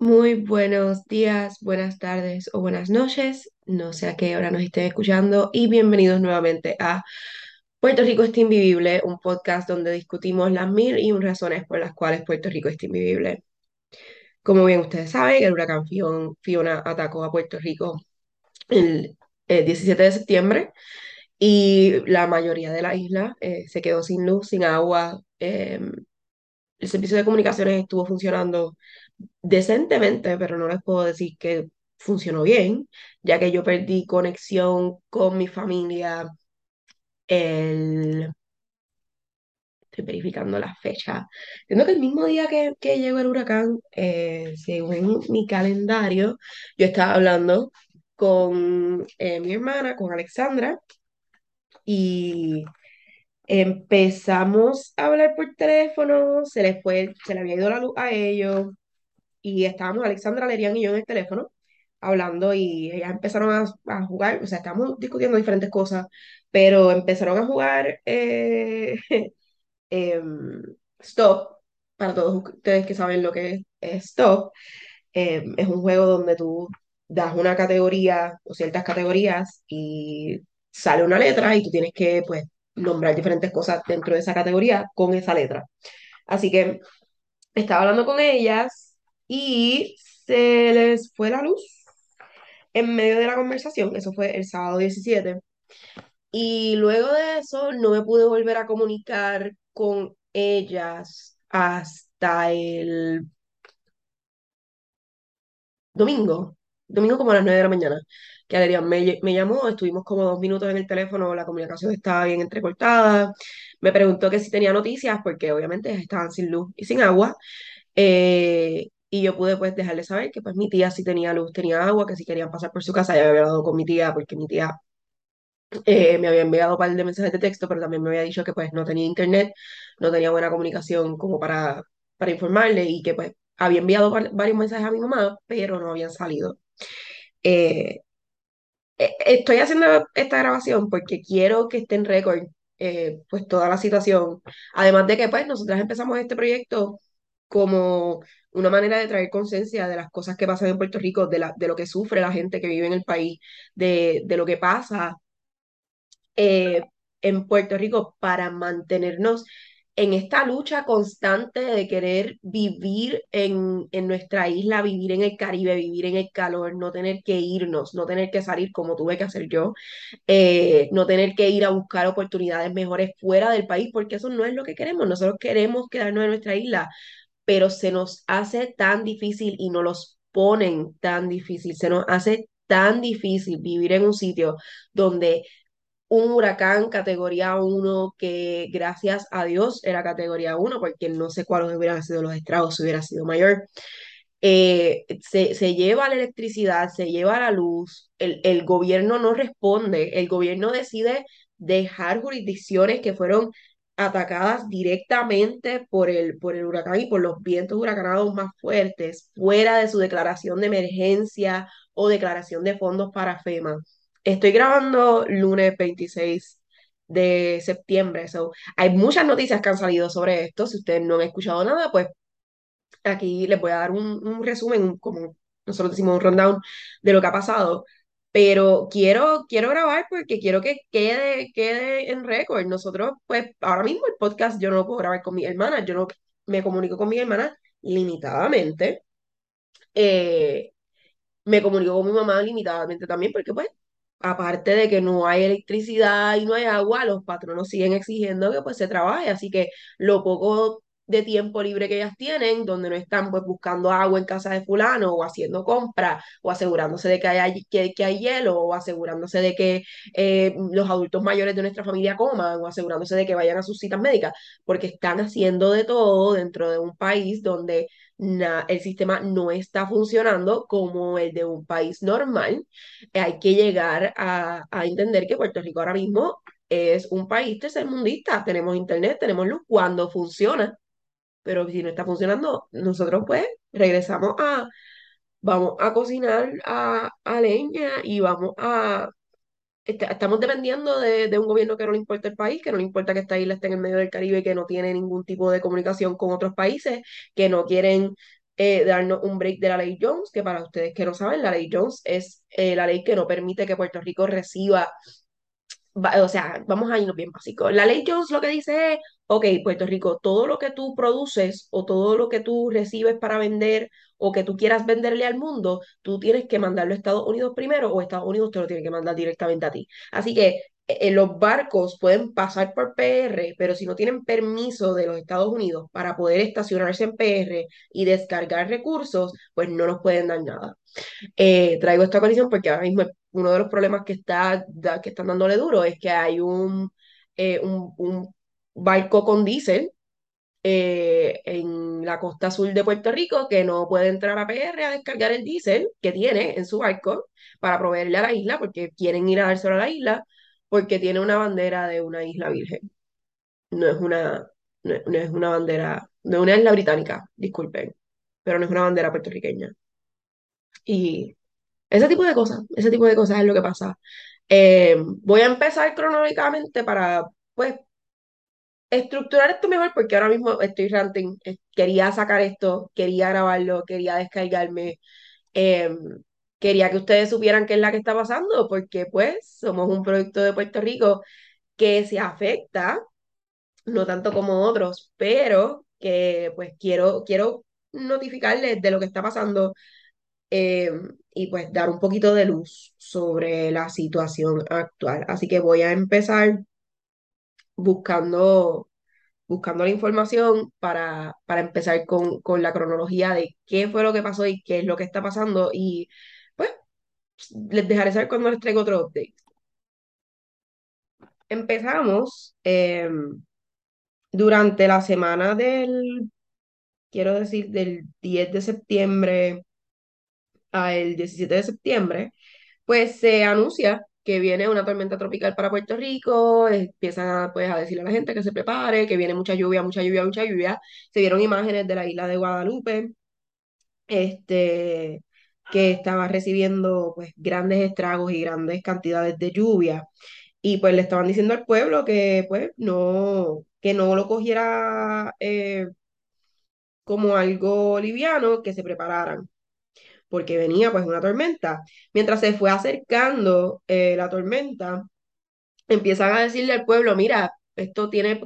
Muy buenos días, buenas tardes o buenas noches, no sé a qué hora nos estén escuchando y bienvenidos nuevamente a Puerto Rico está invivible, un podcast donde discutimos las mil y un razones por las cuales Puerto Rico está invivible. Como bien ustedes saben, el huracán Fion- Fiona atacó a Puerto Rico el, eh, 17 de septiembre y la mayoría de la isla eh, se quedó sin luz, sin agua. eh, el servicio de comunicaciones estuvo funcionando decentemente, pero no les puedo decir que funcionó bien, ya que yo perdí conexión con mi familia el... Estoy verificando la fecha. Entiendo que el mismo día que, que llegó el huracán, eh, según mi calendario, yo estaba hablando con eh, mi hermana, con Alexandra, y empezamos a hablar por teléfono, se les fue, se le había ido la luz a ellos, y estábamos Alexandra Lerian y yo en el teléfono hablando y ellas empezaron a, a jugar, o sea, estábamos discutiendo diferentes cosas, pero empezaron a jugar eh, em, Stop, para todos ustedes que saben lo que es Stop, em, es un juego donde tú das una categoría o ciertas categorías y sale una letra y tú tienes que, pues, nombrar diferentes cosas dentro de esa categoría con esa letra. Así que estaba hablando con ellas y se les fue la luz en medio de la conversación, eso fue el sábado 17, y luego de eso no me pude volver a comunicar con ellas hasta el domingo, domingo como a las 9 de la mañana, que Adrián me, me llamó, estuvimos como dos minutos en el teléfono, la comunicación estaba bien entrecortada, me preguntó que si tenía noticias, porque obviamente estaban sin luz y sin agua, Eh, y yo pude pues dejarle saber que pues mi tía sí tenía luz, tenía agua, que si querían pasar por su casa, ya había hablado con mi tía, porque mi tía eh, me había enviado un par de mensajes de texto, pero también me había dicho que pues no tenía internet, no tenía buena comunicación como para, para informarle y que pues había enviado var- varios mensajes a mi mamá, pero no habían salido. Eh, eh, estoy haciendo esta grabación porque quiero que esté en récord eh, pues toda la situación. Además de que pues nosotras empezamos este proyecto como una manera de traer conciencia de las cosas que pasan en Puerto Rico, de, la, de lo que sufre la gente que vive en el país, de, de lo que pasa eh, en Puerto Rico para mantenernos en esta lucha constante de querer vivir en, en nuestra isla, vivir en el Caribe, vivir en el calor, no tener que irnos, no tener que salir como tuve que hacer yo, eh, no tener que ir a buscar oportunidades mejores fuera del país, porque eso no es lo que queremos. Nosotros queremos quedarnos en nuestra isla, pero se nos hace tan difícil y nos los ponen tan difícil, se nos hace tan difícil vivir en un sitio donde un huracán categoría uno que gracias a Dios era categoría uno porque no sé cuáles hubieran sido los estragos si hubiera sido mayor. Eh, se, se lleva la electricidad, se lleva la luz, el, el gobierno no responde, el gobierno decide dejar jurisdicciones que fueron atacadas directamente por el, por el huracán y por los vientos huracanados más fuertes, fuera de su declaración de emergencia o declaración de fondos para FEMA. Estoy grabando lunes 26 de septiembre, so, hay muchas noticias que han salido sobre esto. Si ustedes no han escuchado nada, pues aquí les voy a dar un, resumen, como nosotros decimos, un rundown de lo que ha pasado. Pero quiero, quiero grabar porque quiero que quede, quede en récord. Nosotros, pues, ahora mismo el podcast yo no puedo grabar con mi hermana, yo no me comunico con mi hermana limitadamente. Eh, me comunico con mi mamá limitadamente también, porque pues, aparte de que no hay electricidad y no hay agua, los patronos siguen exigiendo que pues se trabaje, así que lo poco de tiempo libre que ellas tienen, donde no están pues buscando agua en casa de fulano o haciendo compras o asegurándose de que hay, que, que hay hielo o asegurándose de que eh, los adultos mayores de nuestra familia coman o asegurándose de que vayan a sus citas médicas, porque están haciendo de todo dentro de un país donde el sistema no está funcionando como el de un país normal. Hay que llegar a, a entender que Puerto Rico ahora mismo es un país tercermundista. Tenemos internet, tenemos luz cuando funciona, pero si no está funcionando, nosotros pues regresamos a, vamos a cocinar a, a leña y vamos a... est- Estamos dependiendo de, de un gobierno que no le importa el país, que no le importa que esta isla esté en el medio del Caribe, que no tiene ningún tipo de comunicación con otros países, que no quieren eh, darnos un break de la ley Jones, que para ustedes que no saben, la ley Jones es eh, la ley que no permite que Puerto Rico reciba o sea, vamos a irnos bien básicos. La ley Jones lo que dice es, ok, Puerto Rico, todo lo que tú produces o todo lo que tú recibes para vender o que tú quieras venderle al mundo, tú tienes que mandarlo a Estados Unidos primero o Estados Unidos te lo tiene que mandar directamente a ti. Así que eh, eh, los barcos pueden pasar por PR, pero si no tienen permiso de los Estados Unidos para poder estacionarse en PR y descargar recursos, pues no nos pueden dar nada. Eh, traigo esta colisión porque ahora mismo uno de los problemas que, está, que están dándole duro es que hay un, eh, un, un barco con diésel eh, en la costa sur de Puerto Rico que no puede entrar a PR a descargar el diésel que tiene en su barco para proveerle a la isla porque quieren ir a dárselo a la isla porque tiene una bandera de una isla virgen. No es una, no es, una bandera, de una isla británica, disculpen, pero no es una bandera puertorriqueña. Y ese tipo de cosas, ese tipo de cosas es lo que pasa. Eh, voy a empezar cronológicamente para, pues, estructurar esto mejor porque ahora mismo estoy ranting. Eh, Quería sacar esto, quería grabarlo, quería descargarme, eh, quería que ustedes supieran qué es la que está pasando porque, pues, somos un producto de Puerto Rico que se afecta, no tanto como otros, pero que, pues, quiero, quiero notificarles de lo que está pasando eh, y pues dar un poquito de luz sobre la situación actual. Así que voy a empezar buscando, buscando la información para, para empezar con, con la cronología de qué fue lo que pasó y qué es lo que está pasando y les dejaré saber cuando les traigo otro update. Empezamos eh, durante la semana del, quiero decir, del 10 de septiembre al 17 de septiembre pues se anuncia que viene una tormenta tropical para Puerto Rico, empiezan pues, a decirle a la gente que se prepare, que viene mucha lluvia, mucha lluvia, mucha lluvia. Se vieron imágenes de la isla de Guadalupe, este, que estaba recibiendo pues, grandes estragos y grandes cantidades de lluvia. Y pues le estaban diciendo al pueblo que pues no, que no lo cogiera eh, como algo liviano, que se prepararan porque venía pues una tormenta. Mientras se fue acercando eh, la tormenta, empiezan a decirle al pueblo, mira, esto tiene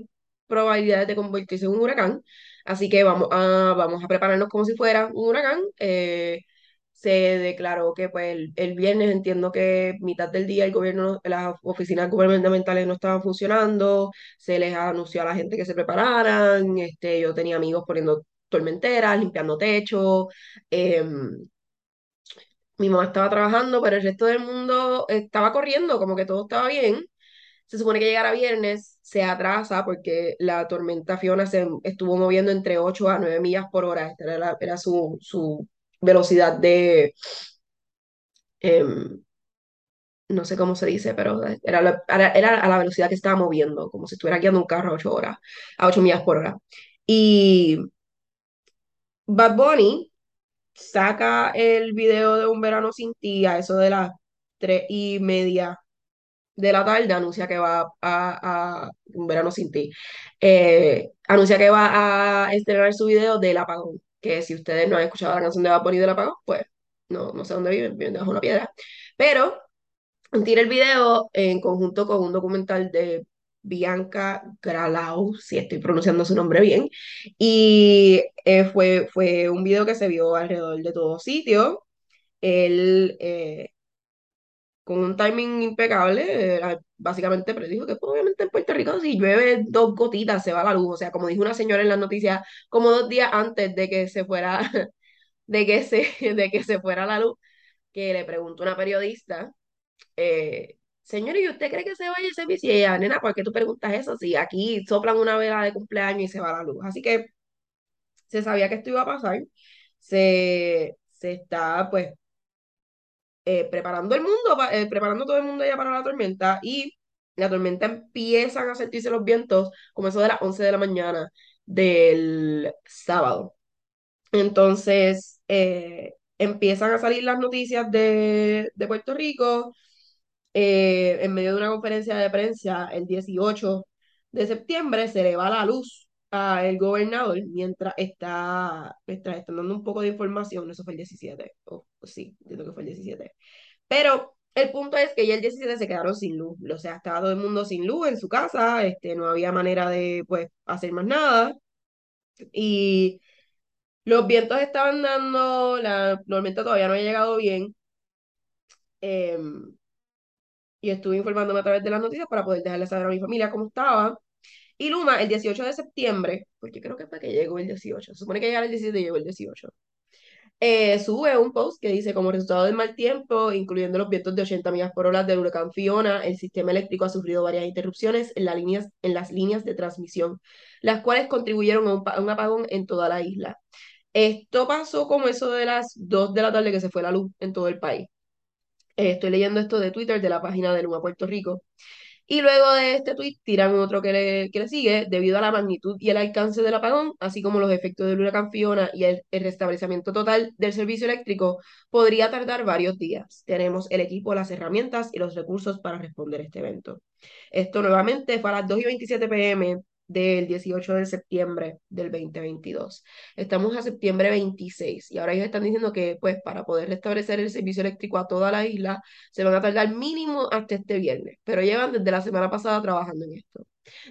probabilidades de convertirse en un huracán, así que vamos a, vamos a prepararnos como si fuera un huracán. Eh, se declaró que pues el, el, viernes entiendo que mitad del día el gobierno, las oficinas gubernamentales no estaban funcionando, se les anunció a la gente que se prepararan, este, yo tenía amigos poniendo tormenteras, limpiando techo, eh, mi mamá estaba trabajando, pero el resto del mundo estaba corriendo, como que todo estaba bien. Se supone que llegara viernes, se atrasa porque la tormenta Fiona se estuvo moviendo entre 8 a 9 millas por hora. Era, la- era su, su velocidad de, em, no sé cómo se dice, pero era, era, a la velocidad que estaba moviendo, como si estuviera guiando un carro a 8 horas, a 8 millas por hora. Y Bad Bunny saca el video de Un Verano Sin Ti a eso de las tres y media de la tarde, anuncia que va a, a Un Verano Sin Ti. Eh, anuncia que va a estrenar su video del apagón, que si ustedes no han escuchado la canción de Bad Bunny del apagón, pues no, no sé dónde viven, viven debajo de una piedra. Pero tira el video en conjunto con un documental de Bianca Gralau, si estoy pronunciando su nombre bien, y eh, fue, fue un video que se vio alrededor de todo sitio. Él, eh, un timing impecable, básicamente predijo que pues, obviamente en Puerto Rico si llueve dos gotitas se va la luz, o sea, como dijo una señora en las noticias, como dos días antes de que se fuera, de que se, de que se fuera la luz, que le preguntó una periodista eh, señor, ¿y usted cree que se vaya ese bici? Y ella, nena, ¿por qué tú preguntas eso? Si aquí soplan una vela de cumpleaños y se va la luz. Así que se sabía que esto iba a pasar. Se, se está, pues, eh, preparando el mundo, eh, preparando todo el mundo ya para la tormenta y la tormenta empiezan a sentirse los vientos como eso de las 11 de la mañana del sábado. Entonces, eh, empiezan a salir las noticias de, de Puerto Rico en medio de una conferencia de prensa el 18 de septiembre se le va la luz a el gobernador mientras está, mientras están dando un poco de información, eso fue el 17, o sí, entiendo que fue el 17. Pero el punto es que ya el 17 se quedaron sin luz, o sea, estaba todo el mundo sin luz en su casa, este, no había manera de, pues, hacer más nada, y los vientos estaban dando, la tormenta todavía no había llegado bien, em, y estuve informándome a través de las noticias para poder dejarle saber a mi familia cómo estaba, y Luma, el 18 de septiembre, porque creo que fue que llegó el 18, se supone que llegara el 17 y llegó el 18, eh, sube un post que dice, como resultado del mal tiempo, incluyendo los vientos de 80 millas por hora del huracán Fiona, el sistema eléctrico ha sufrido varias interrupciones en, líneas, en las líneas de transmisión, las cuales contribuyeron a un, a un apagón en toda la isla. Esto pasó como eso de las 2 de la tarde que se fue la luz en todo el país. Eh, estoy leyendo esto de Twitter de la página de Luma Puerto Rico. Y luego de este tweet tiran otro que le, que le sigue, debido a la magnitud y el alcance del apagón, así como los efectos del huracán Fiona y el, el, restablecimiento total del servicio eléctrico, podría tardar varios días. Tenemos el equipo, las herramientas y los recursos para responder a este evento. Esto nuevamente fue a las 2 y 27 pm del 18 de septiembre del 2022. Estamos a septiembre 26 y ahora ellos están diciendo que pues para poder restablecer el servicio eléctrico a toda la isla se van a tardar mínimo hasta este viernes, pero llevan desde la semana pasada trabajando en esto.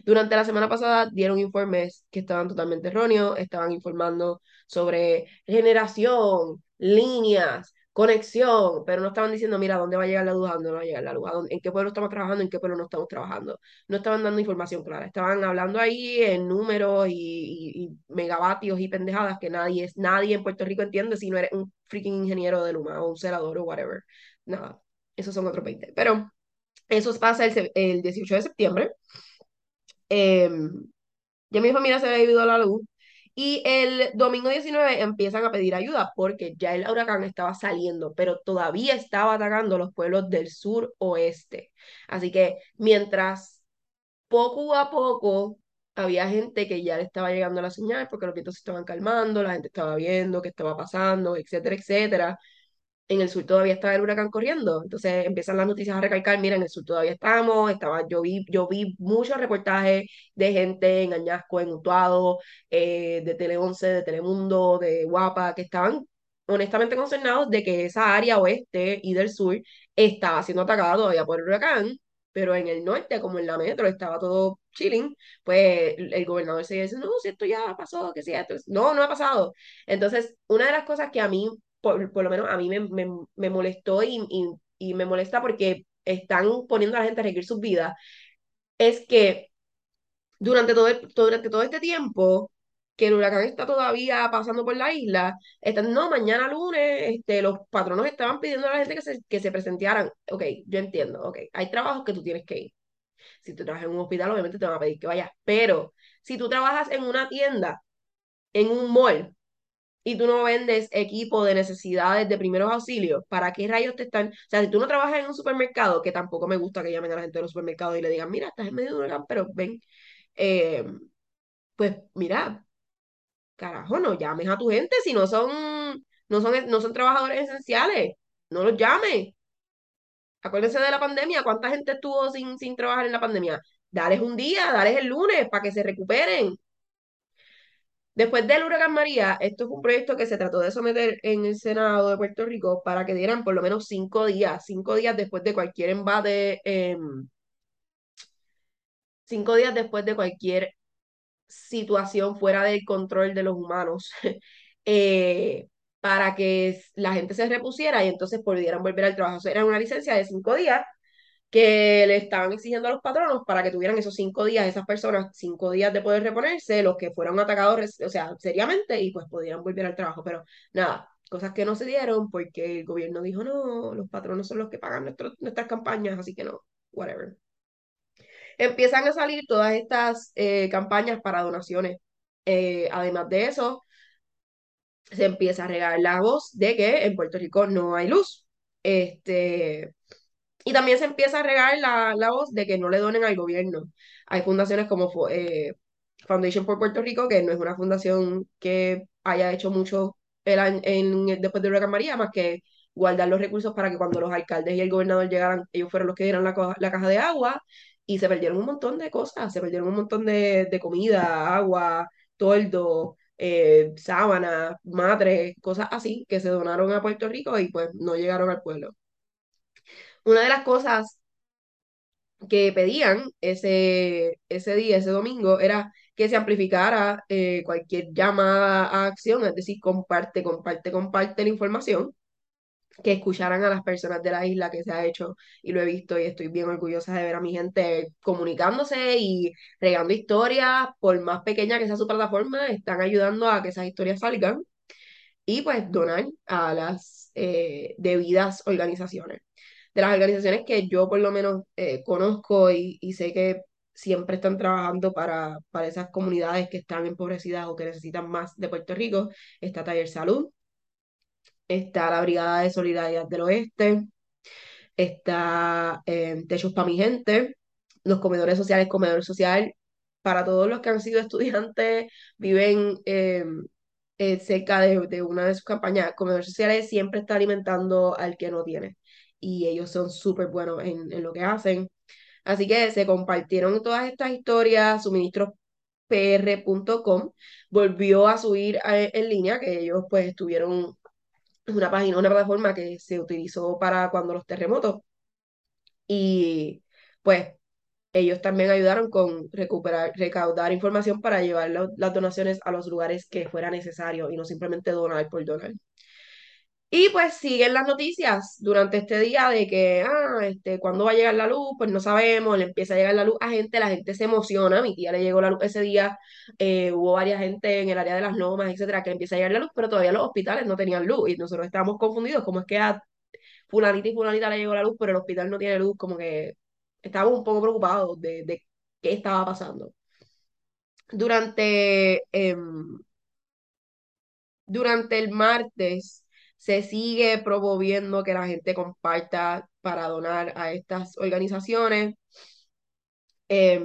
Durante la semana pasada dieron informes que estaban totalmente erróneos, estaban informando sobre generación, líneas, conexión, pero no estaban diciendo, mira, ¿dónde va a llegar la luz? ¿Dónde no va a llegar la luz? ¿En qué pueblo estamos trabajando? ¿En qué pueblo no estamos trabajando? No estaban dando información clara, estaban hablando ahí en números y, megavatios y pendejadas que nadie, es, nadie en Puerto Rico entiende si no eres un freaking ingeniero de Luma o un celador o whatever. Nada, esos son otros 20. Pero eso pasa el, el 18 de septiembre. Eh, ya mi familia se había ido a la luz y el domingo 19 empiezan a pedir ayuda porque ya el huracán estaba saliendo, pero todavía estaba atacando los pueblos del sur oeste. Así que mientras poco a poco había gente que ya le estaba llegando la señal porque los vientos se estaban calmando, la gente estaba viendo qué estaba pasando, etcétera, etcétera en el sur todavía estaba el huracán corriendo. Entonces empiezan las noticias a recalcar, mira, en el sur todavía estamos, estaba, yo vi, yo vi muchos reportajes de gente en Añasco, en Utuado, eh, de Tele 11, de Telemundo, de Guapa, que estaban honestamente concernados de que esa área oeste y del sur estaba siendo atacada todavía por el huracán, pero en el norte, como en la metro, estaba todo chilling, pues el gobernador se dice, no, si esto ya pasó, que si esto, no, no ha pasado. Entonces, una de las cosas que a mí por, por lo menos a mí me, me, me molestó y, y, y, me molesta porque están poniendo a la gente a requerir sus vidas, es que durante todo, el, durante todo este tiempo que el huracán está todavía pasando por la isla, están, no, mañana lunes, este, los patronos estaban pidiendo a la gente que se, que se presentearan. Ok, yo entiendo, ok, hay trabajos que tú tienes que ir. Si tú trabajas en un hospital, obviamente te van a pedir que vayas, pero si tú trabajas en una tienda, en un mall, y tú no vendes equipo de necesidades de primeros auxilios, ¿para qué rayos te están? O sea, si tú no trabajas en un supermercado, que tampoco me gusta que llamen a la gente de los supermercados y le digan, mira, estás en medio de un huracán, pero ven, eh, pues mira, carajo, no llames a tu gente si no son, no son, no son trabajadores esenciales, no los llames. Acuérdense de la pandemia, ¿cuánta gente estuvo sin, sin trabajar en la pandemia? Dales un día, dales el lunes para que se recuperen. Después del huracán María, esto fue un proyecto que se trató de someter en el Senado de Puerto Rico para que dieran por lo menos cinco días, cinco días después de cualquier embate, eh, cinco días después de cualquier situación fuera del control de los humanos, eh, para que la gente se repusiera y entonces pudieran volver al trabajo. O sea, era una licencia de cinco días que le estaban exigiendo a los patronos para que tuvieran esos cinco días, esas personas, cinco días de poder reponerse, los que fueron atacados, o sea, seriamente, y pues pudieran volver al trabajo. Pero nada, cosas que no se dieron porque el gobierno dijo, no, los patronos son los que pagan nuestras campañas, así que no, whatever. Empiezan a salir todas estas eh, campañas para donaciones. Eh, además de eso, se empieza a regar la voz de que en Puerto Rico no hay luz. Este, y también se empieza a regar la, la voz de que no le donen al gobierno. Hay fundaciones como eh, Foundation por Puerto Rico, que no es una fundación que haya hecho mucho el, en, después de Huracán María, más que guardar los recursos para que cuando los alcaldes y el gobernador llegaran, ellos fueran los que dieran la, la caja de agua. y se perdieron un montón de cosas, se perdieron un montón de, de comida, agua, toldo, eh, sábanas, madres, cosas así que se donaron a Puerto Rico y pues no llegaron al pueblo. Una de las cosas que pedían ese, ese día, ese domingo, era que se amplificara eh, cualquier llamada a acción, es decir, comparte, comparte, comparte la información, que escucharan a las personas de la isla que se ha hecho y lo he visto y estoy bien orgullosa de ver a mi gente comunicándose y regando historias, por más pequeña que sea su plataforma, están ayudando a que esas historias salgan y pues donar a las eh, debidas organizaciones de las organizaciones que yo por lo menos eh, conozco y, sé que siempre están trabajando para, para esas comunidades que están empobrecidas o que necesitan más de Puerto Rico, está Taller Salud, está la Brigada de Solidaridad del Oeste, está eh, Techos para mi gente, los comedores sociales, comedor social, para todos los que han sido estudiantes, viven eh, eh, cerca de, de, una de sus campañas, comedores sociales siempre está alimentando al que no tiene y ellos son súper buenos en, en, lo que hacen. Así que se compartieron todas estas historias, suministrospr.com volvió a subir en línea, que ellos pues estuvieron, es una página, una plataforma que se utilizó para cuando los terremotos. Y pues ellos también ayudaron con recuperar, recaudar información para llevar las donaciones a los lugares que fuera necesario y no simplemente donar por donar. Y pues siguen las noticias durante este día de que, ah, este, ¿cuándo va a llegar la luz? Pues no sabemos, le empieza a llegar la luz a gente, la gente se emociona, mi tía le llegó la luz ese día, eh, hubo varias gente en el área de las lomas, etcétera, que le empieza a llegar la luz, pero todavía los hospitales no tenían luz y nosotros estábamos confundidos, como es que a fulanita y fulanita le llegó la luz, pero el hospital no tiene luz, como que estábamos un poco preocupados de, de qué estaba pasando. Durante, eh, durante el martes se sigue promoviendo que la gente comparta para donar a estas organizaciones. Eh,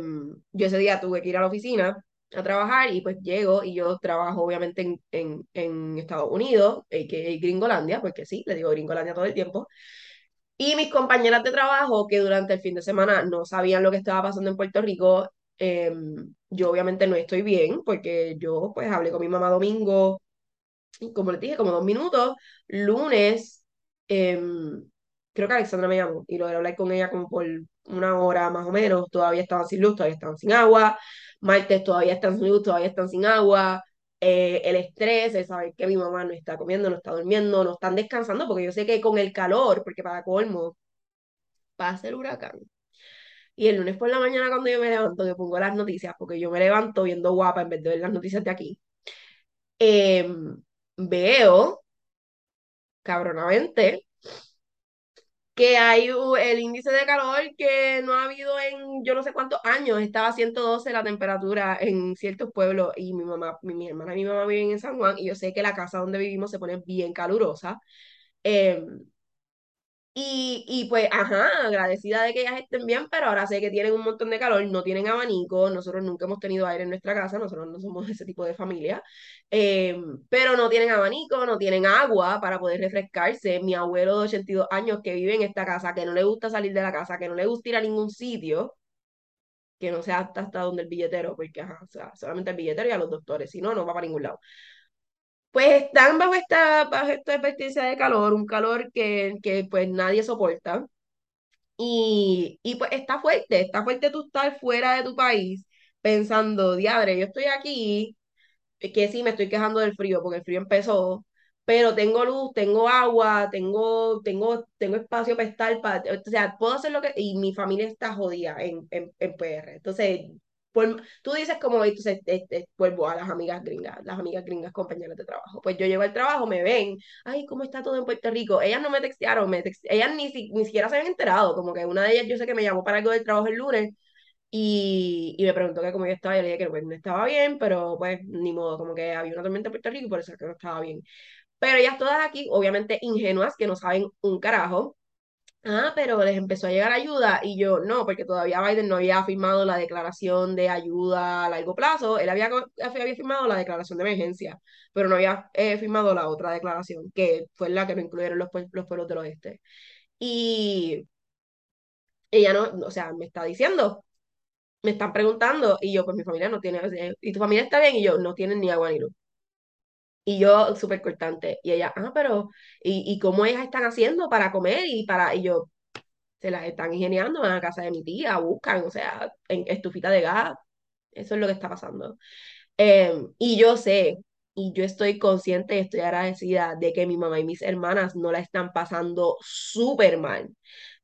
yo ese día tuve que ir a la oficina a trabajar y pues llego y yo trabajo obviamente en, en, Estados Unidos, que Gringolandia, porque sí, le digo Gringolandia todo el tiempo. Y mis compañeras de trabajo que durante el fin de semana no sabían lo que estaba pasando en Puerto Rico, eh, yo obviamente no estoy bien porque yo pues hablé con mi mamá domingo, como les dije, como dos minutos. Lunes, eh, creo que Alexandra me llamó y logré hablar con ella como por una hora más o menos. Todavía estaban sin luz, todavía estaban sin agua. Martes todavía están sin luz, todavía están sin agua. Eh, el estrés, el saber que mi mamá no está comiendo, no está durmiendo, no están descansando, porque yo sé que con el calor, porque para colmo, pasa el huracán. Y el lunes por la mañana cuando yo me levanto, que pongo las noticias, porque yo me levanto viendo guapa en vez de ver las noticias de aquí, eh, veo, cabronamente, que hay el índice de calor que no ha habido en yo no sé cuántos años, estaba a 112 la temperatura en ciertos pueblos y mi mamá, mi, hermana y mi mamá viven en San Juan y yo sé que la casa donde vivimos se pone bien calurosa. Eh, y, y pues, ajá, agradecida de que ellas estén bien, pero ahora sé que tienen un montón de calor, no tienen abanico, nosotros nunca hemos tenido aire en nuestra casa, nosotros no somos ese tipo de familia, eh, pero no tienen abanico, no tienen agua para poder refrescarse. Mi abuelo de 82 años que vive en esta casa, que no le gusta salir de la casa, que no le gusta ir a ningún sitio, que no sea hasta, hasta donde el billetero, porque ajá, o sea, solamente el billetero y a los doctores, si no, no va para ningún lado pues están bajo esta, bajo esta advertencia de calor, un calor que, que pues nadie soporta. Y, y pues está fuerte, está fuerte tú estar fuera de tu país pensando, diadre, yo estoy aquí, que sí me estoy quejando del frío, porque el frío empezó, pero tengo luz, tengo agua, tengo, tengo, tengo espacio para estar, para, o sea, puedo hacer lo que, y mi familia está jodida en, en, en PR. Entonces, tú dices como, entonces, este, vuelvo a las amigas gringas, las amigas gringas compañeras de trabajo. Pues yo llego al trabajo, me ven, ay, ¿cómo está todo en Puerto Rico? Ellas no me textearon, me ellas ni, ni siquiera se habían enterado, como que una de ellas yo sé que me llamó para algo del trabajo el lunes y, y me preguntó que cómo yo estaba, y le dije que pues, no estaba bien, pero pues ni modo, como que había una tormenta en Puerto Rico y por eso es que no estaba bien. Pero ellas todas aquí, obviamente ingenuas, que no saben un carajo, ah, pero les empezó a llegar ayuda y yo no, porque todavía Biden no había firmado la declaración de ayuda a largo plazo, él había, había firmado la declaración de emergencia, pero no había eh, firmado la otra declaración, que fue la que no incluyeron los, los pueblos del oeste. Y ella no, o sea, me está diciendo, me están preguntando, y yo, pues mi familia no tiene, y tu familia está bien, y yo, no tienen ni agua ni luz. Y yo, súper cortante. Y ella, ah, pero, ¿y, y cómo ellas están haciendo para comer? Y para, y yo, se las están ingeniando en la casa de mi tía, buscan, o sea, en estufita de gas. Eso es lo que está pasando. Eh, y yo sé, y yo estoy consciente y estoy agradecida de que mi mamá y mis hermanas no la están pasando súper mal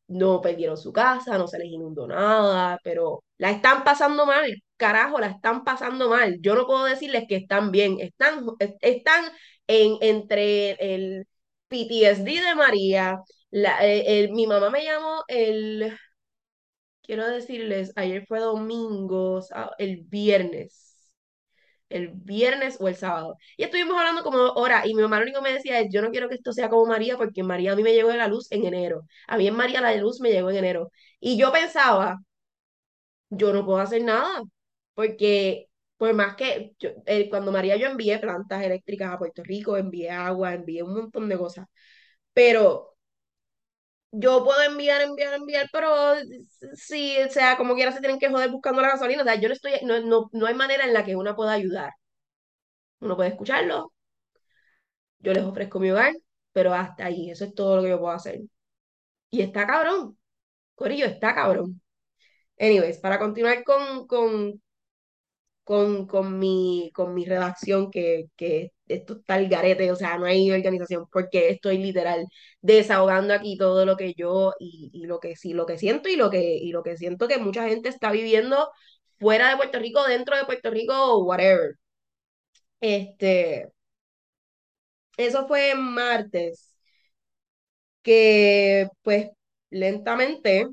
no perdieron su casa, no se les inundó nada, pero la están pasando mal, carajo, la están pasando mal. Yo no puedo decirles que están bien, están, están en, entre el PTSD de María, la, el, mi mamá me llamó el, quiero decirles, ayer fue domingo, el viernes el viernes o el sábado. Y estuvimos hablando como hora y mi mamá lo único que me decía es, yo no quiero que esto sea como María porque María a mí me llegó de la luz en enero. A mí en María la luz me llegó en enero. Y yo pensaba, yo no puedo hacer nada porque por más que yo, eh, cuando María yo envié plantas eléctricas a Puerto Rico, envié agua, envié un montón de cosas, pero... Yo puedo enviar, enviar, enviar, pero sí, o sea, como quiera se tienen que joder buscando la gasolina. O sea, yo no estoy, no, no, no hay manera en la que una pueda ayudar. Uno puede escucharlo, yo les ofrezco mi hogar, pero hasta ahí, eso es todo lo que yo puedo hacer. Y está cabrón, Corillo, está cabrón. Anyways, para continuar con, con, con, con, mi, con mi redacción, que, que esto está el garete, o sea, no hay organización, porque estoy literal desahogando aquí todo lo que yo y, y lo que sí, lo que siento y lo que, y lo que siento que mucha gente está viviendo fuera de Puerto Rico, dentro de Puerto Rico, whatever. Este, eso fue martes, que pues lentamente,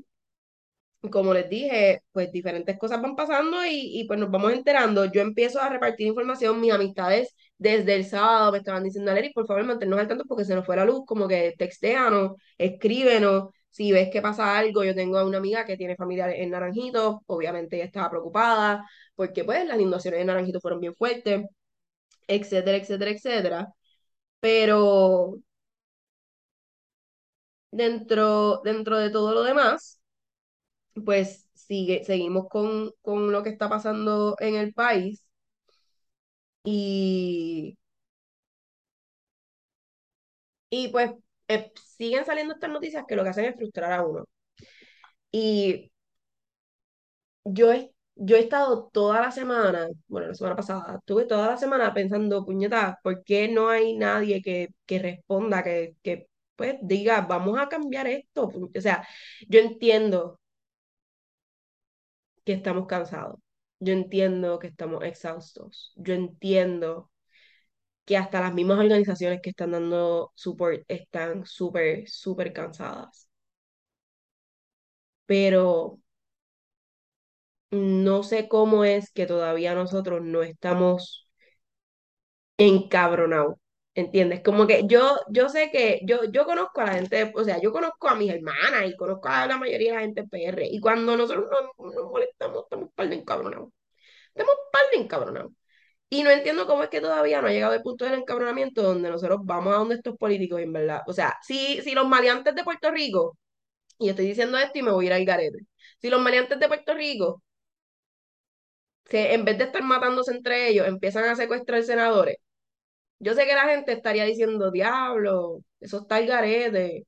como les dije, pues diferentes cosas van pasando y, y pues nos vamos enterando. Yo empiezo a repartir información, mis amistades desde el sábado me estaban diciendo, Aleri, por favor, mantenernos al tanto porque se nos fue la luz, como que textéanos, escríbenos, si ves que pasa algo, yo tengo a una amiga que tiene familia en Naranjito, obviamente ella estaba preocupada porque pues las inundaciones en Naranjito fueron bien fuertes, etcétera, etcétera, etcétera. Pero dentro, dentro de todo lo demás, pues sigue, seguimos con, con lo que está pasando en el país y, y pues eh, siguen saliendo estas noticias que lo que hacen es frustrar a uno. Y yo he, yo he estado toda la semana, bueno, la semana pasada, estuve toda la semana pensando, puñeta, ¿por qué no hay nadie que, que responda, que, que pues diga, vamos a cambiar esto? O sea, yo entiendo que estamos cansados. Yo entiendo que estamos exhaustos. Yo entiendo que hasta las mismas organizaciones que están dando support están súper, súper cansadas. Pero no sé cómo es que todavía nosotros no estamos encabronados. ¿Entiendes? Como que yo, yo sé que yo, yo conozco a la gente, o sea, yo conozco a mis hermanas y conozco a la mayoría de la gente PR. Y cuando nosotros nos, molestamos, estamos par de encabronados. Estamos par de encabronados. Y no entiendo cómo es que todavía no ha llegado el punto del encabronamiento donde nosotros vamos a donde estos políticos, en verdad. O sea, si, si los maleantes de Puerto Rico, y estoy diciendo esto y me voy a ir al garete, si los maleantes de Puerto Rico, se, en vez de estar matándose entre ellos, empiezan a secuestrar senadores, yo sé que la gente estaría diciendo, diablo, eso está el garete.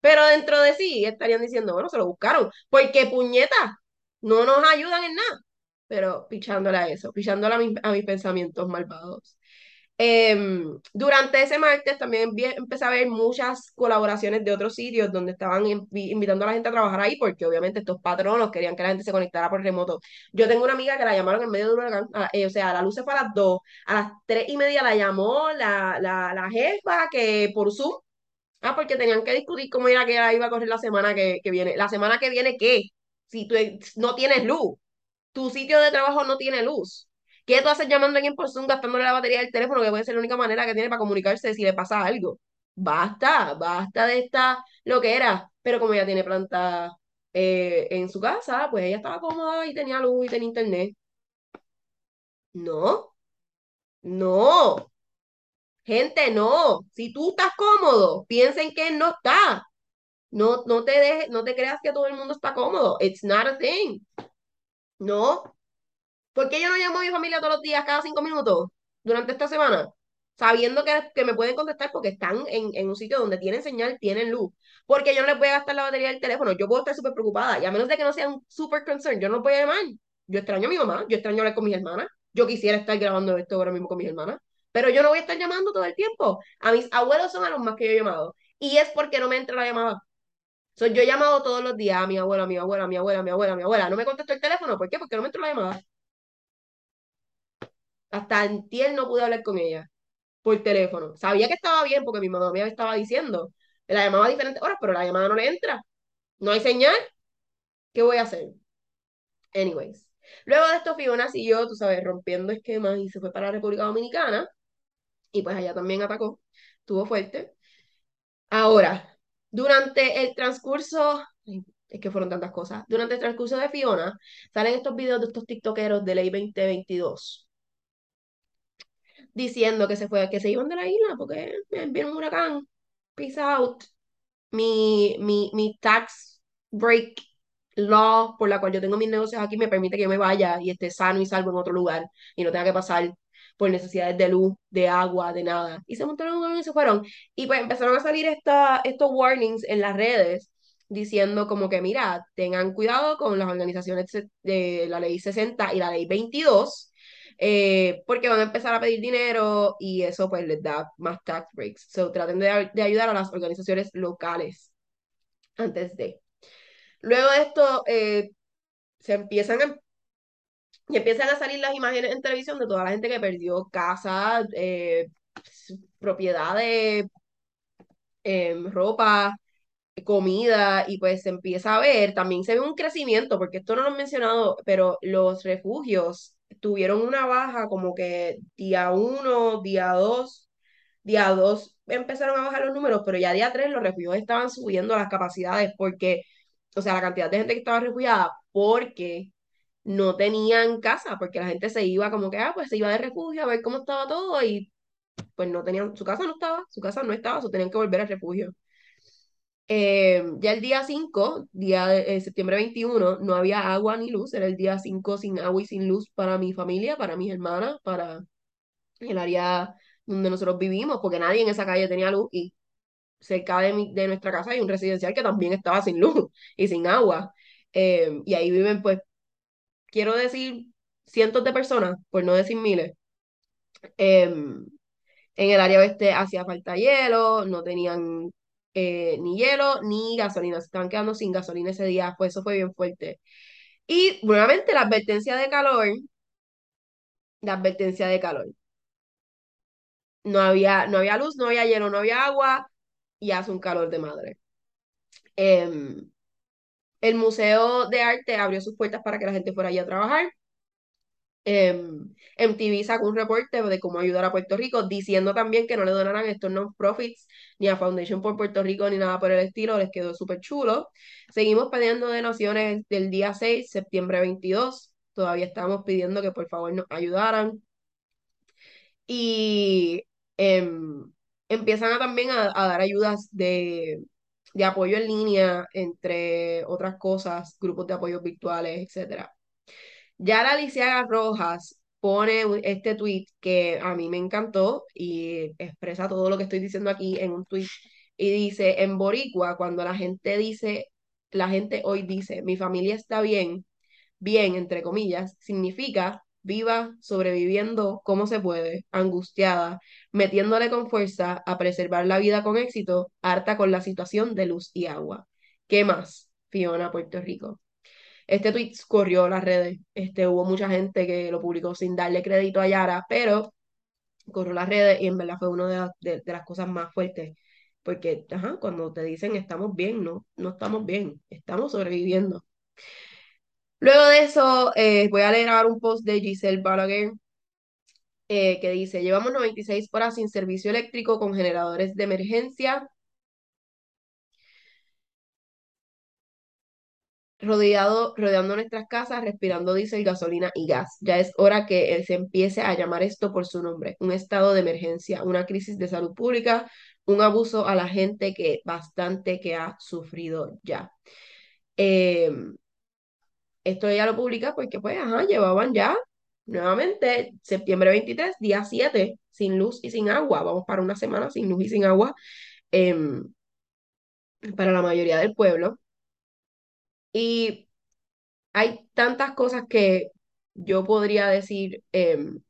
Pero dentro de sí estarían diciendo, bueno, se lo buscaron. Porque puñeta, no nos ayudan en nada. Pero pichándole a eso, pichándole a, mis, a mis pensamientos malvados. Em, durante ese martes también empecé a ver muchas colaboraciones de otros sitios donde estaban invitando a la gente a trabajar ahí, porque obviamente estos patronos querían que la gente se conectara por remoto. Yo tengo una amiga que la llamaron en medio de un huracán, eh, o sea, la luz se fue a las 2, a las 3 y media la llamó la, la, la jefa que por Zoom, ah, porque tenían que discutir cómo era que iba a correr la semana que, que viene. ¿La semana que viene qué? Si tú no tienes luz, tu sitio de trabajo no tiene luz. ¿Qué tú haces llamando a alguien por Zoom gastándole la batería del teléfono, que puede ser la única manera que tiene para comunicarse si le pasa algo? Basta, basta de esta lo que era. Pero como ella tiene planta eh, en su casa, pues ella estaba cómoda y tenía luz y tenía internet. No, no. Gente, no. Si tú estás cómodo, piensen que no está. No, no te dejes, no te creas que todo el mundo está cómodo. It's not a thing. No. ¿Por qué yo no llamo a mi familia todos los días, cada cinco minutos, durante esta semana? Sabiendo que, que me pueden contestar porque están en, en un sitio donde tienen señal, tienen luz. Porque yo no les voy a gastar la batería del teléfono. Yo puedo estar súper preocupada. Y a menos de que no sean súper concerned, yo no voy a llamar. Yo extraño a mi mamá, yo extraño hablar con mis hermanas. Yo quisiera estar grabando esto ahora mismo con mis hermanas. Pero yo no voy a estar llamando todo el tiempo. A mis abuelos son a los más que yo he llamado. Y es porque no me entra la llamada. So, yo he llamado todos los días a mi abuela, a mi abuela, a mi abuela, a mi abuela, a mi abuela. No me contestó el teléfono. ¿Por qué? Porque no me entró la llamada. Hasta antier no pude hablar con ella por teléfono. Sabía que estaba bien porque mi mamá me estaba diciendo. La llamaba a diferentes horas, pero la llamada no le entra. No hay señal. ¿Qué voy a hacer? Anyways. Luego de esto, Fiona siguió, tú sabes, rompiendo esquemas y se fue para la República Dominicana. Y pues allá también atacó. Estuvo fuerte. Ahora, durante el transcurso, es que fueron tantas cosas. Durante el transcurso de Fiona, salen estos videos de estos tiktokeros de ley 2022 diciendo que se fue, que se iban de la isla porque viene un huracán. Peace out. Mi, mi, mi tax break law por la cual yo tengo mis negocios aquí me permite que yo me vaya y esté sano y salvo en otro lugar y no tenga que pasar por necesidades de luz, de agua, de nada. Y se montaron y se fueron. Y pues empezaron a salir esta, estos warnings en las redes diciendo como que, mira, tengan cuidado con las organizaciones de la ley 60 y la ley 22 eh, porque van a empezar a pedir dinero y eso pues les da más tax breaks. So traten de, de ayudar a las organizaciones locales antes de. Luego de esto, eh, se empiezan a, y empiezan a salir las imágenes en televisión de toda la gente que perdió casa, eh, propiedades, eh, ropa, comida, y pues se empieza a ver, también se ve un crecimiento, porque esto no lo he mencionado, pero los refugios tuvieron una baja como que día uno, día dos, día dos empezaron a bajar los números, pero ya día tres los refugios estaban subiendo las capacidades porque, o sea, la cantidad de gente que estaba refugiada, porque no tenían casa, porque la gente se iba como que, ah, pues se iba de refugio a ver cómo estaba todo y pues no tenían, su casa no estaba, su casa no estaba, so tenían que volver al refugio. Eh, ya el día 5, día de eh, septiembre 21, no había agua ni luz, era el día 5 sin agua y sin luz para mi familia, para mis hermanas, para el área donde nosotros vivimos, porque nadie en esa calle tenía luz y cerca de, mi, de nuestra casa hay un residencial que también estaba sin luz y sin agua. Eh, y ahí viven, pues, quiero decir, cientos de personas, por no decir miles. en el área oeste hacía falta hielo, no tenían eh, ni hielo ni gasolina. Se estaban quedando sin gasolina ese día, eso fue bien fuerte. Y nuevamente la advertencia de calor, la advertencia de calor. No había, no había luz, no había hielo, no había agua y hace un calor de madre. Em, el Museo de Arte abrió sus puertas para que la gente fuera allí a trabajar. MTV sacó un reporte de cómo ayudar a Puerto Rico, diciendo también que no le donarán estos non-profits ni a Foundation por Puerto Rico ni nada por el estilo, les quedó súper chulo. Seguimos pidiendo donaciones del día 6, septiembre 22, todavía estamos pidiendo que por favor nos ayudaran. Y em, empiezan a, también a, a, dar ayudas de, de apoyo en línea, entre otras cosas, grupos de apoyo virtuales, etcétera. Ya la Alicia Rojas pone este tweet que a mí me encantó y expresa todo lo que estoy diciendo aquí en un tweet y dice, en Boricua, cuando la gente dice, la gente hoy dice, mi familia está bien, bien, entre comillas, significa viva, sobreviviendo como se puede, angustiada, metiéndole con fuerza a preservar la vida con éxito, harta con la situación de luz y agua. ¿Qué más, Fiona, Puerto Rico? Este tweet corrió las redes, este, hubo mucha gente que lo publicó sin darle crédito a Yara, pero corrió las redes y en verdad fue una de, las cosas más fuertes, porque ajá, cuando te dicen estamos bien, no, no estamos bien, estamos sobreviviendo. Luego de eso, eh, voy a leer ahora un post de Giselle Balaguer eh, que dice, llevamos 96 horas sin servicio eléctrico con generadores de emergencia rodeado, rodeando nuestras casas, respirando diésel, gasolina y gas. Ya es hora que se empiece a llamar esto por su nombre, un estado de emergencia, una crisis de salud pública, un abuso a la gente que bastante que ha sufrido ya. Eh, esto ya lo publica porque pues, ajá, llevaban ya nuevamente septiembre 23, día 7, sin luz y sin agua. Vamos para una semana sin luz y sin agua em, para la mayoría del pueblo. Y hay tantas cosas que yo podría decir. em,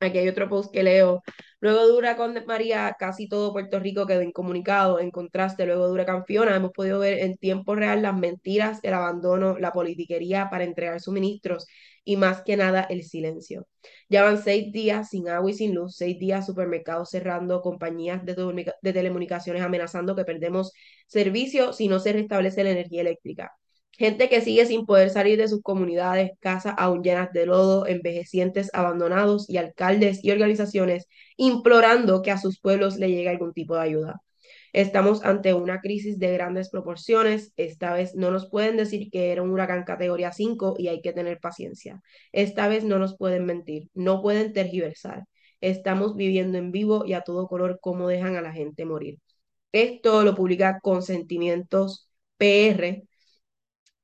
Aquí hay otro post que leo. Luego de Huracán María, casi todo Puerto Rico quedó incomunicado. En contraste, luego de Huracán Fiona, hemos podido ver en tiempo real las mentiras, el abandono, la politiquería para entregar suministros y más que nada el silencio. Ya van seis días sin agua y sin luz, seis días supermercados cerrando, compañías de, de telecomunicaciones amenazando que perdemos servicio si no se restablece la energía eléctrica. Gente que sigue sin poder salir de sus comunidades, casas aún llenas de lodo, envejecientes abandonados y alcaldes y organizaciones implorando que a sus pueblos le llegue algún tipo de ayuda. Estamos ante una crisis de grandes proporciones. Esta vez no nos pueden decir que era un huracán categoría 5 y hay que tener paciencia. Esta vez no nos pueden mentir, no pueden tergiversar. Estamos viviendo en vivo y a todo color cómo dejan a la gente morir. Esto lo publica Consentimientos PR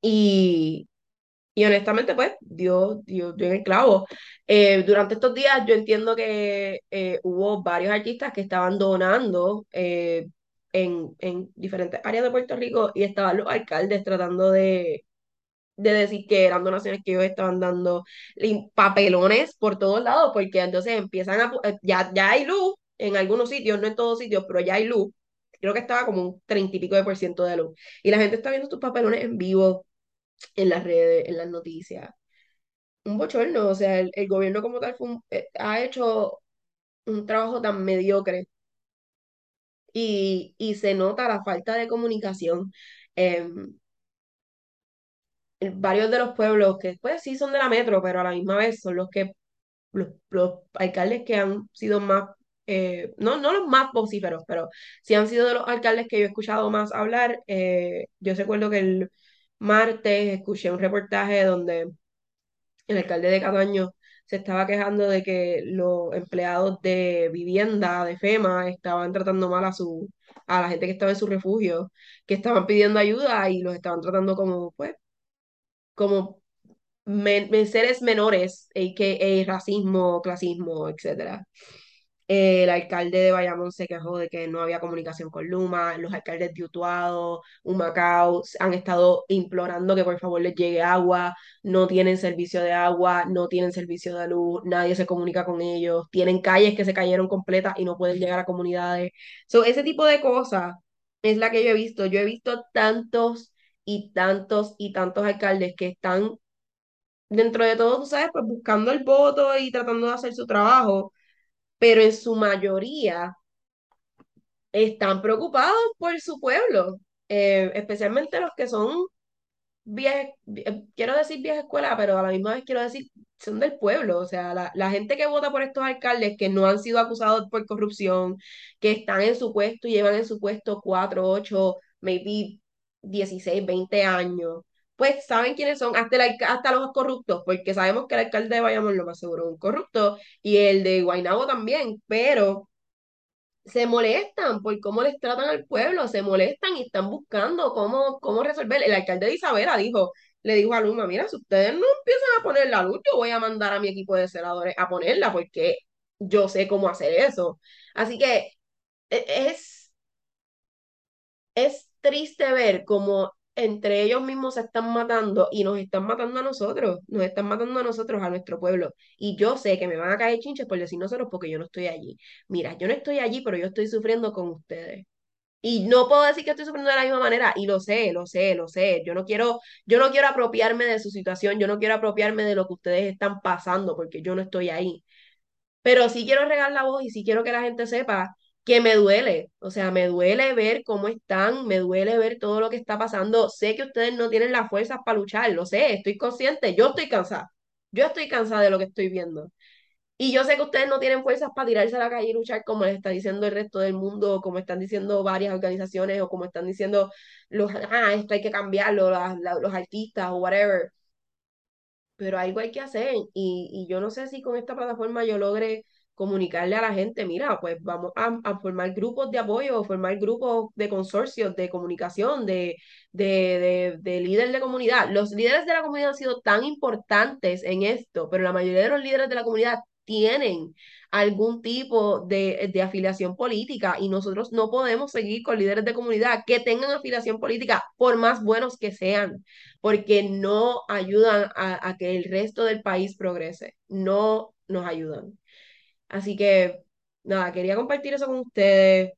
y, y honestamente, pues, dio, dio, dio en el clavo. Eh, durante estos días yo entiendo que eh, hubo varios artistas que estaban donando eh, en, en diferentes áreas de Puerto Rico y estaban los alcaldes tratando de, de decir que eran donaciones que ellos estaban dando papelones por todos lados, porque entonces empiezan a, ya, ya hay luz en algunos sitios, no en todos sitios, pero ya hay luz. Creo que estaba como un treinta y pico de por ciento de luz. Y la gente está viendo estos papelones en vivo en las redes, en las noticias. Un bochorno, o sea, el, el gobierno como tal fue un, eh, ha hecho un trabajo tan mediocre y, y se nota la falta de comunicación. en varios de los pueblos que pues sí son de la metro, pero a la misma vez son los que los, los alcaldes que han sido más, eh, no, no los más vocíferos, pero sí han sido de los alcaldes que yo he escuchado más hablar. Eh, yo recuerdo que el martes escuché un reportaje donde el alcalde de Cataño se estaba quejando de que los empleados de vivienda, de FEMA, estaban tratando mal a su, a la gente que estaba en su refugio, que estaban pidiendo ayuda y los estaban tratando como, pues, como seres menores, a.k.a. racismo, clasismo, etcétera. El alcalde de Bayamón se quejó de que no había comunicación con Luma, los alcaldes de Utuado, Humacao han estado implorando que por favor les llegue agua, no tienen servicio de agua, no tienen servicio de luz, nadie se comunica con ellos, tienen calles que se cayeron completas y no pueden llegar a comunidades. So, ese tipo de cosas es la que yo he visto. Yo he visto tantos y tantos y tantos alcaldes que están dentro de todo, sabes, pues buscando el voto y tratando de hacer su trabajo pero en su mayoría están preocupados por su pueblo, eh, especialmente los que son viejas, quiero decir vieja escuela, pero a la misma vez quiero decir, son del pueblo, o sea, la, la gente que vota por estos alcaldes que no han sido acusados por corrupción, que están en su puesto y llevan en su puesto cuatro, ocho, maybe 16, 20 años, pues saben quiénes son, hasta, los corruptos, porque sabemos que el alcalde de Bayamón lo más seguro es un corrupto y el de Guaynabo también, pero se molestan por cómo les tratan al pueblo, se molestan y están buscando cómo, cómo resolver. El alcalde de Isabela dijo, le dijo a Luma, mira, si ustedes no empiezan a poner la luz, yo voy a mandar a mi equipo de celadores a ponerla porque yo sé cómo hacer eso. Así que e, es, es triste ver cómo entre ellos mismos se están matando y nos están matando a nosotros, nos están matando a nosotros, a nuestro pueblo. Y yo sé que me van a caer chinches por decir nosotros porque yo no estoy allí. Mira, yo no estoy allí, pero yo estoy sufriendo con ustedes. Y no puedo decir que estoy sufriendo de la misma manera, y lo sé, lo sé, lo sé. Yo no quiero, yo no quiero apropiarme de su situación, yo no quiero apropiarme de lo que ustedes están pasando, porque yo no estoy ahí. Pero sí quiero regar la voz y sí quiero que la gente sepa que me duele, o sea, me duele ver cómo están, me duele ver todo lo que está pasando. Sé que ustedes no tienen las fuerzas para luchar, lo sé, estoy consciente, yo estoy cansada, yo estoy cansada de lo que estoy viendo. Y yo sé que ustedes no tienen fuerzas para tirarse a la calle y luchar como les está diciendo el resto del mundo, o como están diciendo varias organizaciones, o como están diciendo los, ah, esto hay que cambiarlo, los artistas o whatever pero algo hay que hacer y, y yo no sé si con esta plataforma yo logre comunicarle a la gente, mira, pues vamos a, formar grupos de apoyo, formar grupos de consorcios, de comunicación, de, de, de, de líderes de comunidad. Los líderes de la comunidad han sido tan importantes en esto, pero la mayoría de los líderes de la comunidad tienen algún tipo de, de afiliación política y nosotros no podemos seguir con líderes de comunidad que tengan afiliación política, por más buenos que sean porque no ayudan a que el resto del país progrese, no nos ayudan. Así que, nada, quería compartir eso con ustedes.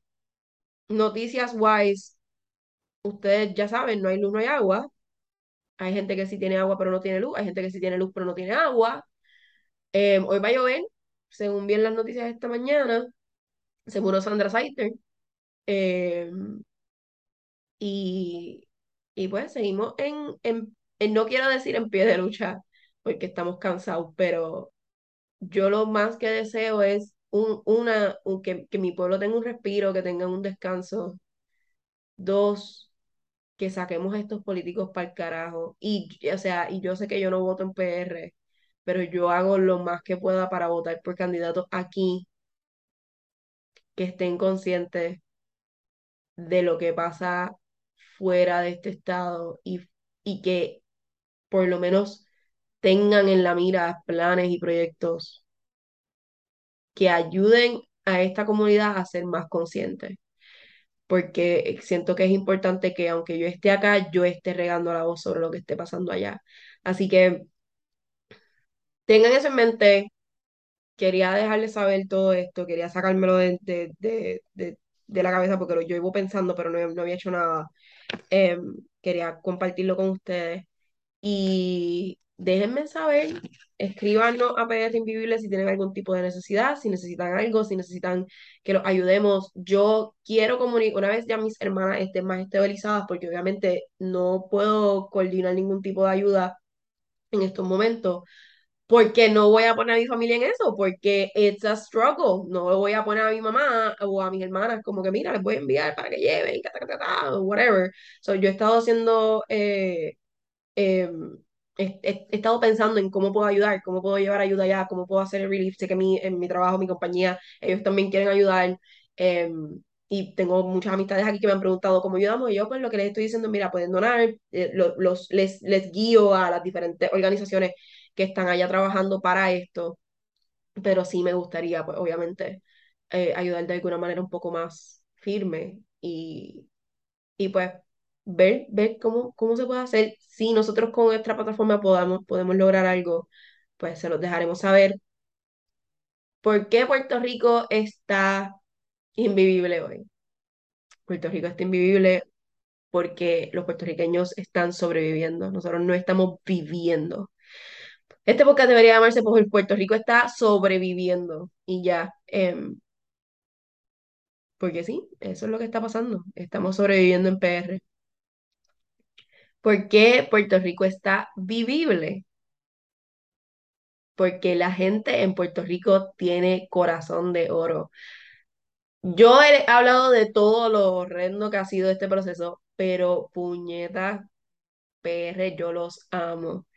Noticias wise, ustedes ya saben, no hay luz, no hay agua. Hay gente que sí tiene agua pero no tiene luz, hay gente que sí tiene luz pero no tiene agua. Eh, hoy va a llover, según vi en las noticias esta mañana, se murió Sandra Saiter. Eh, y, y pues seguimos en, en, en, no quiero decir en pie de lucha, porque estamos cansados, pero yo lo más que deseo es un, una, un- que, que mi pueblo tenga un respiro, que tengan un descanso. Dos, que saquemos a estos políticos para el carajo. Y, o sea, y yo sé que yo no voto en PR, pero yo hago lo más que pueda para votar por candidatos aquí que estén conscientes de lo que pasa fuera de este estado y, y que por lo menos tengan en la mira planes y proyectos que ayuden a esta comunidad a ser más consciente, porque siento que es importante que aunque yo esté acá, yo esté regando la voz sobre lo que esté pasando allá. Así que tengan eso en mente. Quería dejarles saber todo esto, quería sacármelo de, de, de, de, la cabeza porque lo, yo iba pensando, pero no, no había hecho nada. Eh, quería compartirlo con ustedes. Y déjenme saber, escríbanos a PR Invivible si tienen algún tipo de necesidad, si necesitan algo, si necesitan que los ayudemos. Yo quiero comunicar, una vez ya mis hermanas estén más estabilizadas, porque obviamente no puedo coordinar ningún tipo de ayuda en estos momentos, porque no voy a poner a mi familia en eso, porque it's a struggle. No voy a poner a mi mamá o a mis hermanas como que, mira, les voy a enviar para que lleven, ta, ta, ta, whatever. So, yo he estado haciendo... Eh, eh, he, he- he estado pensando en cómo puedo ayudar, cómo puedo llevar ayuda allá, cómo puedo hacer el relief. Sé que mi, en mi trabajo, mi compañía, ellos también quieren ayudar. eh, y tengo muchas amistades aquí que me han preguntado cómo ayudamos. Y yo, pues, lo que les estoy diciendo, mira, pueden donar. eh, lo- los, les, les guío a las diferentes organizaciones que están allá trabajando para esto. Pero sí me gustaría, pues, obviamente, eh, ayudar de alguna manera un poco más firme. Y, y pues ver, ver cómo, cómo se puede hacer. Si nosotros con nuestra plataforma podamos, podemos lograr algo, pues se los dejaremos saber. ¿Por qué Puerto Rico está invivible hoy? Puerto Rico está invivible porque los puertorriqueños están sobreviviendo, nosotros no estamos viviendo. Este podcast debería llamarse pues, Puerto Rico está sobreviviendo y ya, em, porque sí, eso es lo que está pasando, estamos sobreviviendo en PR. ¿Por qué Puerto Rico está vivible? porque la gente en Puerto Rico tiene corazón de oro. Yo he hablado de todo lo horrendo que ha sido este proceso, pero puñeta, PR, yo los amo.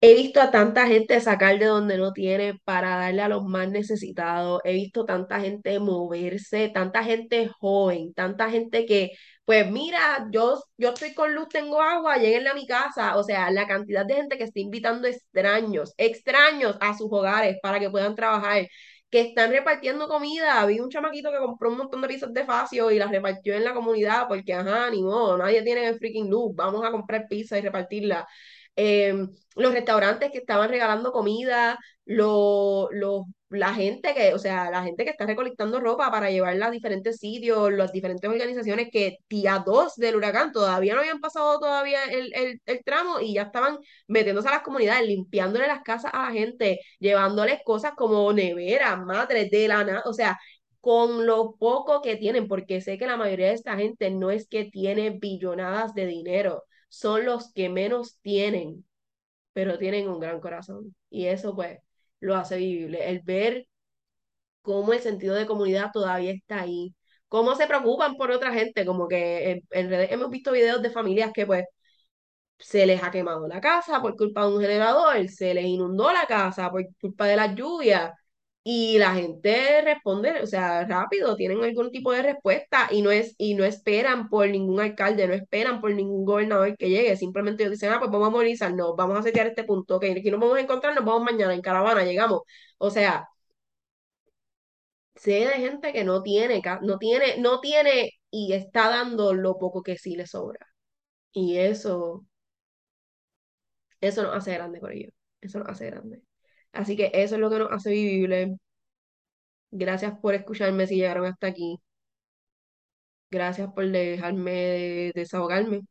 He visto a tanta gente sacar de donde no tiene para darle a los más necesitados. He visto tanta gente moverse, tanta gente joven, tanta gente que, pues mira, yo, yo estoy con luz, tengo agua, lleguen a mi casa. O sea, la cantidad de gente que está invitando extraños, extraños a sus hogares para que puedan trabajar, que están repartiendo comida. Había un chamaquito que compró un montón de pizzas de facio y las repartió en la comunidad porque, ajá, ni modo, nadie tiene el freaking luz, vamos a comprar pizza y repartirla. Eh, los restaurantes que estaban regalando comida, la gente que, o sea, la gente que está recolectando ropa para llevarla a diferentes sitios, las diferentes organizaciones que día 2 del huracán todavía no habían pasado todavía el, el, el tramo y ya estaban metiéndose a las comunidades, limpiándole las casas a la gente, llevándoles cosas como neveras, madres de la nada, o sea, con lo poco que tienen, porque sé que la mayoría de esta gente no es que tiene billonadas de dinero, son los que menos tienen pero tienen un gran corazón. Y eso pues lo hace vivible. El ver cómo el sentido de comunidad todavía está ahí. Cómo se preocupan por otra gente, como que en, redes hemos visto videos de familias que pues se les ha quemado la casa por culpa de un generador, se les inundó la casa por culpa de las lluvias y la gente responde, o sea, rápido, tienen algún tipo de respuesta y no es y no esperan por ningún alcalde, no esperan por ningún gobernador que llegue, simplemente ellos dicen, ah, pues vamos a movilizarnos, vamos a setear este punto, que aquí nos vamos a encontrar, nos vamos mañana en caravana, llegamos. O sea, sé de gente que no tiene, no tiene, no tiene y está dando lo poco que sí le sobra. Y eso eso nos hace grande con ellos. Eso nos hace grande. Así que eso es lo que nos hace vivible. Gracias por escucharme si llegaron hasta aquí. Gracias por dejarme desahogarme.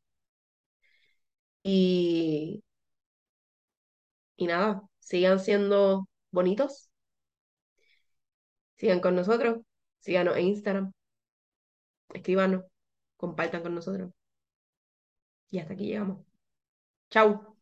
Y, y nada, sigan siendo bonitos. Sigan con nosotros. Síganos en Instagram. Escríbanos. Compartan con nosotros. Y hasta aquí llegamos. Chau.